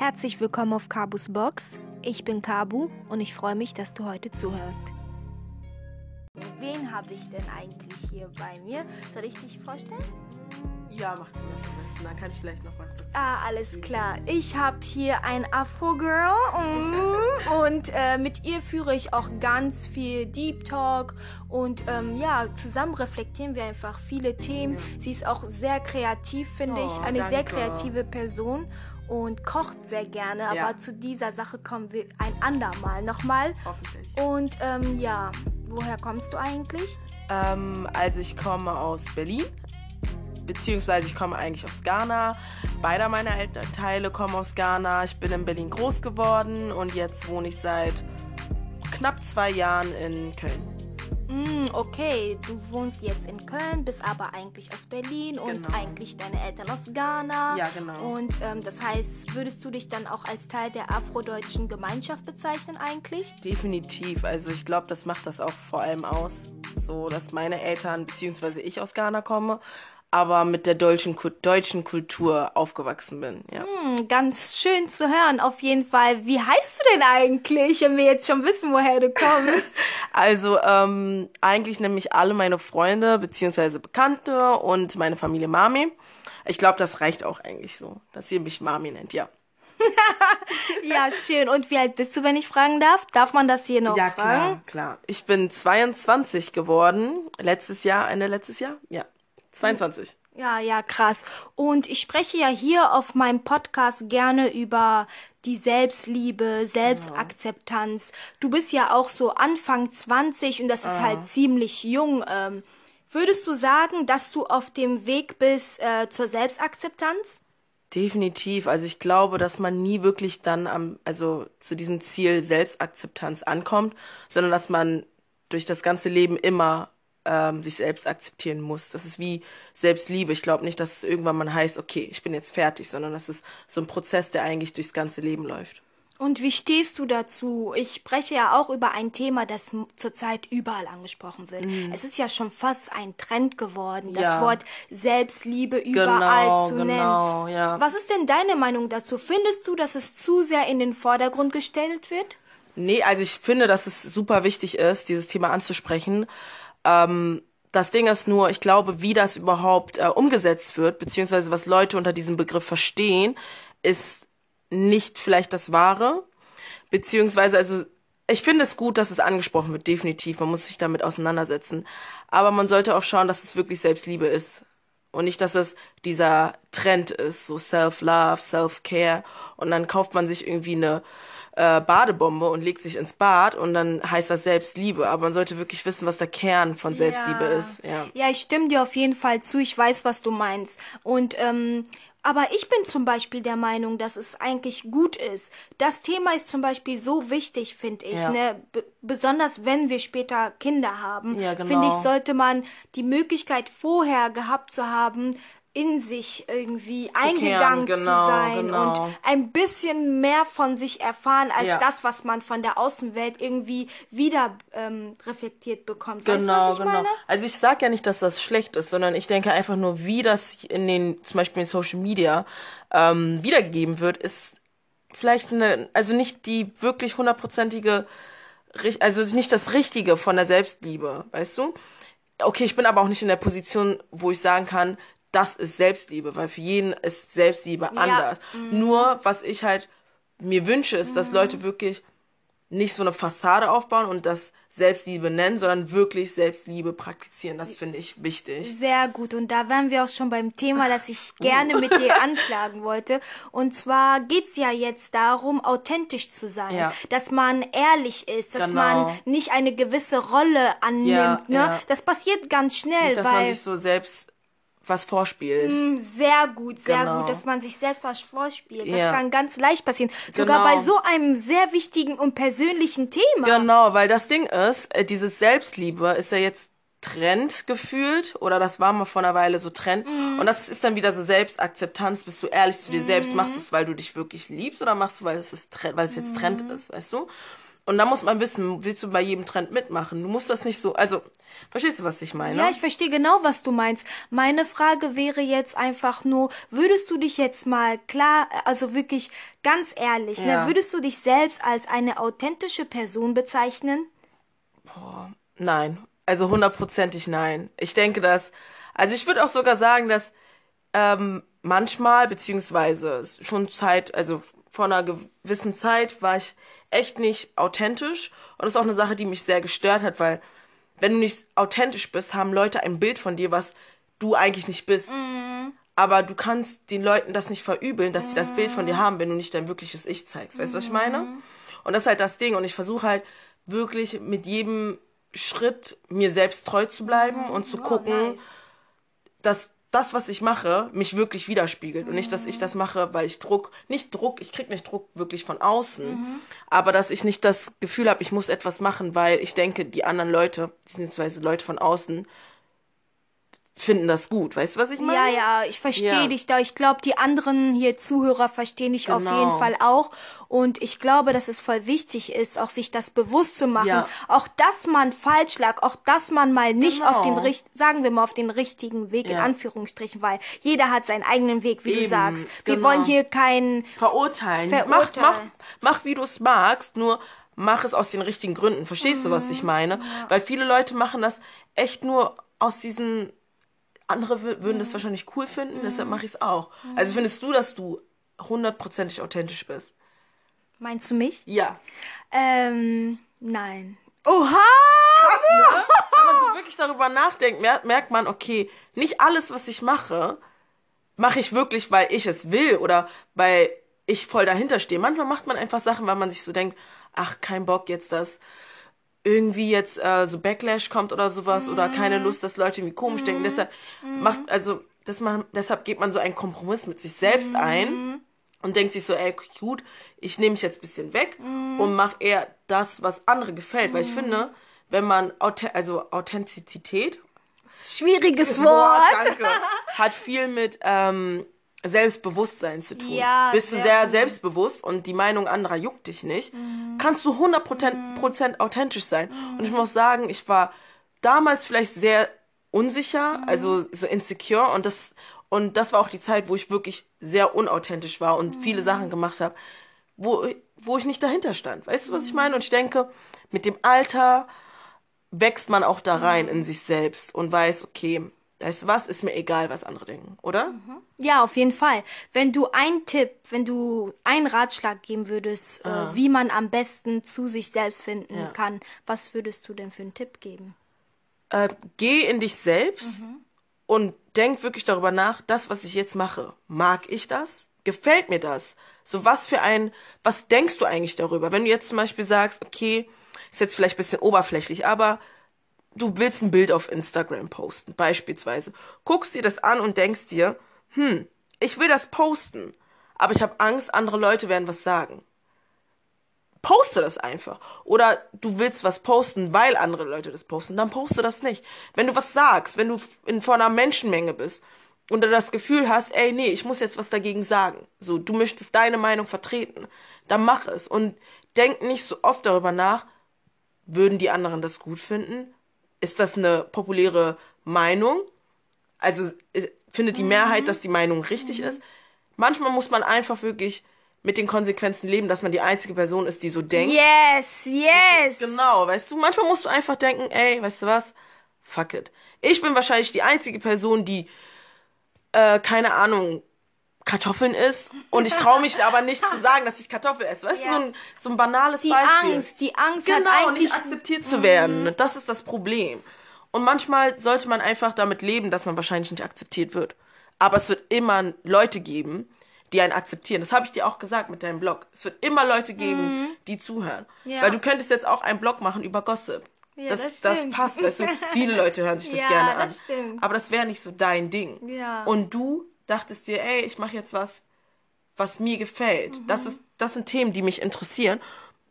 Herzlich willkommen auf Kabus Box. Ich bin Kabu und ich freue mich, dass du heute zuhörst. Wen habe ich denn eigentlich hier bei mir? Soll ich dich vorstellen? Ja, mach du das. Dann kann ich vielleicht noch was dazu. Ah, alles klar. Ich habe hier ein Afro-Girl mm, und äh, mit ihr führe ich auch ganz viel Deep Talk und ähm, ja, zusammen reflektieren wir einfach viele Themen. Sie ist auch sehr kreativ, finde Oh, ich, eine sehr danke. kreative Person und kocht sehr gerne, Ja. aber zu dieser Sache kommen wir ein andermal nochmal. Hoffentlich. Und ähm, ja, woher kommst du eigentlich? Ähm, also ich komme aus Berlin, beziehungsweise ich komme eigentlich aus Ghana. Beide meiner Elternteile kommen aus Ghana. Ich bin in Berlin groß geworden und jetzt wohne ich seit knapp zwei Jahren in Köln. Hm, okay, du wohnst jetzt in Köln, bist aber eigentlich aus Berlin und Genau. eigentlich deine Eltern aus Ghana. Ja, genau. Und ähm, das heißt, würdest du dich dann auch als Teil der afrodeutschen Gemeinschaft bezeichnen eigentlich? Definitiv. Also ich glaube, das macht das auch vor allem aus. So, dass meine Eltern, beziehungsweise ich aus Ghana komme, aber mit der deutschen, deutschen Kultur aufgewachsen bin. Ja. Hm, ganz schön zu hören, auf jeden Fall. Wie heißt du denn eigentlich, wenn wir jetzt schon wissen, woher du kommst? Also ähm, eigentlich nämlich alle meine Freunde beziehungsweise Bekannte und meine Familie Mami. Ich glaube, das reicht auch eigentlich so, dass ihr mich Mami nennt, ja. ja, schön. Und wie alt bist du, wenn ich fragen darf? Darf man das hier noch ja, fragen? klar, klar. Ich bin 22 geworden. Letztes Jahr, Ende letztes Jahr? Ja, 22. Ja, ja, krass. Und ich spreche ja hier auf meinem Podcast gerne über die Selbstliebe, Selbstakzeptanz. Du bist ja auch so Anfang 20 und das ist halt ziemlich jung. Ähm, würdest du sagen, dass du auf dem Weg bist äh, zur Selbstakzeptanz? Definitiv. Also ich glaube, dass man nie wirklich dann am, also zu diesem Ziel Selbstakzeptanz ankommt, sondern dass man durch das ganze Leben immer ähm, sich selbst akzeptieren muss. Das ist wie Selbstliebe. Ich glaube nicht, dass es irgendwann mal heißt, okay, ich bin jetzt fertig, sondern das ist so ein Prozess, der eigentlich durchs ganze Leben läuft. Und wie stehst du dazu? Ich spreche ja auch über ein Thema, das zurzeit überall angesprochen wird. Es ist ja schon fast ein Trend geworden, das. Ja. Wort Selbstliebe überall Genau, zu genau, nennen. ja. Was ist denn deine Meinung dazu? Findest du, dass es zu sehr in den Vordergrund gestellt wird? Nee, also ich finde, dass es super wichtig ist, dieses Thema anzusprechen. Ähm, das Ding ist nur, ich glaube, wie das überhaupt äh, umgesetzt wird, beziehungsweise was Leute unter diesem Begriff verstehen, ist nicht vielleicht das Wahre. Beziehungsweise, also ich finde es gut, dass es angesprochen wird, definitiv. Man muss sich damit auseinandersetzen. Aber man sollte auch schauen, dass es wirklich Selbstliebe ist. Und nicht, dass es dieser Trend ist, so Self-Love, Self-Care. Und dann kauft man sich irgendwie eine äh, Badebombe und legt sich ins Bad und dann heißt das Selbstliebe. Aber man sollte wirklich wissen, was der Kern von Selbstliebe ist. Ja. Ja, ich stimme dir auf jeden Fall zu. Ich weiß, was du meinst. Und ähm, aber ich bin zum Beispiel der Meinung, dass es eigentlich gut ist. Das Thema ist zum Beispiel so wichtig, finde ich. Ja. Ne? Besonders wenn wir später Kinder haben, Ja, genau. finde ich, sollte man die Möglichkeit vorher gehabt zu haben, in sich irgendwie eingegangen zu genau, sein genau. und ein bisschen mehr von sich erfahren als Ja. das, was man von der Außenwelt irgendwie wieder ähm, reflektiert bekommt. weißt du, Genau, was ich genau. meine? Also ich sag ja nicht, dass das schlecht ist, sondern ich denke einfach nur, wie das in den, zum Beispiel in Social Media ähm, wiedergegeben wird, ist vielleicht eine, also nicht die wirklich hundertprozentige, also nicht das Richtige von der Selbstliebe, weißt du? Okay, ich bin aber auch nicht in der Position, wo ich sagen kann, das ist Selbstliebe, weil für jeden ist Selbstliebe anders. Nur, was ich halt mir wünsche, ist, dass Leute wirklich nicht so eine Fassade aufbauen und das Selbstliebe nennen, sondern wirklich Selbstliebe praktizieren. Das finde ich wichtig. Sehr gut. Und da wären wir auch schon beim Thema, das ich gerne mit dir anschlagen wollte. Und zwar geht's ja jetzt darum, authentisch zu sein. Ja. Dass man ehrlich ist, dass Genau. man nicht eine gewisse Rolle annimmt. Ja, ne? ja. Das passiert ganz schnell, Nicht, dass man weil sich so selbst was vorspielt. sehr gut, sehr Genau. gut, dass man sich selbst was vorspielt. Das Ja. kann ganz leicht passieren. Sogar Genau. bei so einem sehr wichtigen und persönlichen Thema. Genau, weil das Ding ist, äh, dieses Selbstliebe ist ja jetzt Trend gefühlt oder das war mal vor einer Weile so Trend Mhm. und das ist dann wieder so Selbstakzeptanz, bist du ehrlich zu dir selbst, machst du es, weil du dich wirklich liebst oder machst du, weil es ist weil es jetzt Trend Mhm. ist, weißt du? Und da muss man wissen, willst du bei jedem Trend mitmachen? Du musst das nicht so, also, verstehst du, was ich meine? Ja, ich verstehe genau, was du meinst. Meine Frage wäre jetzt einfach nur, würdest du dich jetzt mal klar, also wirklich ganz ehrlich, Ja. ne, würdest du dich selbst als eine authentische Person bezeichnen? Nein. Also hundertprozentig nein. Ich denke, dass, also ich würde auch sogar sagen, dass ähm, manchmal, beziehungsweise schon Zeit, also vor einer gewissen Zeit war ich echt nicht authentisch. Und das ist auch eine Sache, die mich sehr gestört hat, weil wenn du nicht authentisch bist, haben Leute ein Bild von dir, was du eigentlich nicht bist. Aber du kannst den Leuten das nicht verübeln, dass sie das Bild von dir haben, wenn du nicht dein wirkliches Ich zeigst. Weißt du, was ich meine? Und das ist halt das Ding. Und ich versuche halt wirklich mit jedem Schritt mir selbst treu zu bleiben und zu gucken, dass das, was ich mache, mich wirklich widerspiegelt. Und nicht, dass ich das mache, weil ich Druck, nicht Druck, ich krieg nicht Druck wirklich von außen, aber dass ich nicht das Gefühl habe, ich muss etwas machen, weil ich denke, die anderen Leute, beziehungsweise Leute von außen, finden das gut. Weißt du, was ich meine? Ja, ja, ich verstehe Ja. dich da. Ich glaube, die anderen hier Zuhörer verstehen dich auf Genau. jeden Fall auch. Und ich glaube, dass es voll wichtig ist, auch sich das bewusst zu machen. Ja. Auch, dass man falsch lag, auch, dass man mal nicht auf den, Genau. richt- sagen wir mal, auf den richtigen Weg, in Ja. Anführungsstrichen, weil jeder hat seinen eigenen Weg, wie du Eben, sagst. Wir genau. wollen hier keinen, verurteilen. Verurteilen. Mach, mach, mach, wie du es magst, nur mach es aus den richtigen Gründen. Verstehst du, was ich meine? Weil viele Leute machen das echt nur aus diesen. Andere wü- würden das wahrscheinlich cool finden, deshalb mache ich es auch. Also findest du, dass du hundertprozentig authentisch bist? meinst du mich? Ja. Ähm, nein. Oha! Wenn man so wirklich darüber nachdenkt, mer merkt man, okay, nicht alles, was ich mache, mache ich wirklich, weil ich es will oder weil ich voll dahinter stehe. Manchmal macht man einfach Sachen, weil man sich so denkt, ach, kein Bock jetzt, dass irgendwie jetzt äh, so Backlash kommt oder sowas oder keine Lust, dass Leute irgendwie komisch denken. Deshalb macht, also, dass man, deshalb geht man so einen Kompromiss mit sich selbst ein und denkt sich so, ey, gut, ich nehme mich jetzt ein bisschen weg und mache eher das, was andere gefällt. Weil ich finde, wenn man, Auth also Authentizität, Schwieriges Boah, Wort. danke, hat viel mit ähm, Selbstbewusstsein zu tun. Ja, Bist du sehr selbstbewusst und die Meinung anderer juckt dich nicht, kannst du 100 Prozent authentisch sein. Und ich muss sagen, ich war damals vielleicht sehr unsicher, also so insecure und das und das war auch die Zeit, wo ich wirklich sehr unauthentisch war und viele Sachen gemacht habe, wo wo ich nicht dahinter stand. Weißt du, was ich meine? Und ich denke, mit dem Alter wächst man auch da rein in sich selbst und weiß, okay, weißt du was, ist mir egal, was andere denken, oder? Ja, auf jeden Fall. Wenn du einen Tipp, wenn du einen Ratschlag geben würdest, Ah. äh, wie man am besten zu sich selbst finden kann, was würdest du denn für einen Tipp geben? Äh, geh in dich selbst und denk wirklich darüber nach, das, was ich jetzt mache, mag ich das? Gefällt mir das? So was für ein, was denkst du eigentlich darüber? Wenn du jetzt zum Beispiel sagst, okay, ist jetzt vielleicht ein bisschen oberflächlich, aber du willst ein Bild auf Instagram posten, beispielsweise. Guckst dir das an und denkst dir, hm, ich will das posten, aber ich habe Angst, andere Leute werden was sagen. Poste das einfach. Oder du willst was posten, weil andere Leute das posten, dann poste das nicht. Wenn du was sagst, wenn du in, vor einer Menschenmenge bist und du das Gefühl hast, ey, nee, ich muss jetzt was dagegen sagen. So, du möchtest deine Meinung vertreten, dann mach es. Und denk nicht so oft darüber nach, würden die anderen das gut finden? Ist das eine populäre Meinung? Also findet die Mehrheit, dass die Meinung richtig ist? Manchmal muss man einfach wirklich mit den Konsequenzen leben, dass man die einzige Person ist, die so denkt. Yes, yes. Genau, weißt du, manchmal musst du einfach denken, ey, weißt du was? Fuck it. Ich bin wahrscheinlich die einzige Person, die, äh, keine Ahnung, Kartoffeln isst. Und ich traue mich aber nicht zu sagen, dass ich Kartoffel esse. Weißt Ja. du, so ein, so ein banales Die Beispiel. Angst, die Angst hat Genau, eigentlich... nicht akzeptiert zu werden. Das ist das Problem. Und manchmal sollte man einfach damit leben, dass man wahrscheinlich nicht akzeptiert wird. Aber es wird immer Leute geben, die einen akzeptieren. Das habe ich dir auch gesagt mit deinem Blog. Es wird immer Leute geben, die zuhören. Ja. Weil du könntest jetzt auch einen Blog machen über Gossip. Ja, das, das das, passt, weißt du. Viele Leute hören sich das Ja, gerne an. das stimmt. Aber das wäre nicht so dein Ding. Ja. Und du dachtest dir, ey, ich mache jetzt was, was mir gefällt. Mhm. Das, ist, das sind Themen, die mich interessieren.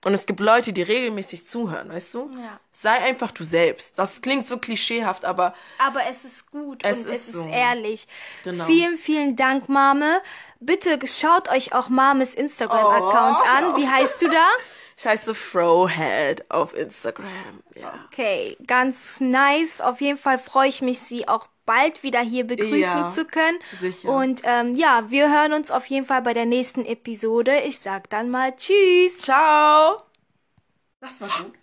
Und es gibt Leute, die regelmäßig zuhören, weißt du? Ja. Sei einfach du selbst. Das klingt so klischeehaft, aber Aber es ist gut Es und ist es so. ist ehrlich. Genau. Vielen, vielen Dank, Mame. Bitte schaut euch auch Mames Instagram-Account Oh, an. Wie heißt du da? Ich heiße Frohead auf Instagram. Ja. Okay, ganz nice. Auf jeden Fall freue ich mich, Sie auch bald wieder hier begrüßen Ja, zu können. sicher. Und ähm, ja, wir hören uns auf jeden Fall bei der nächsten Episode. Ich sag dann mal Tschüss. Ciao. Das war gut.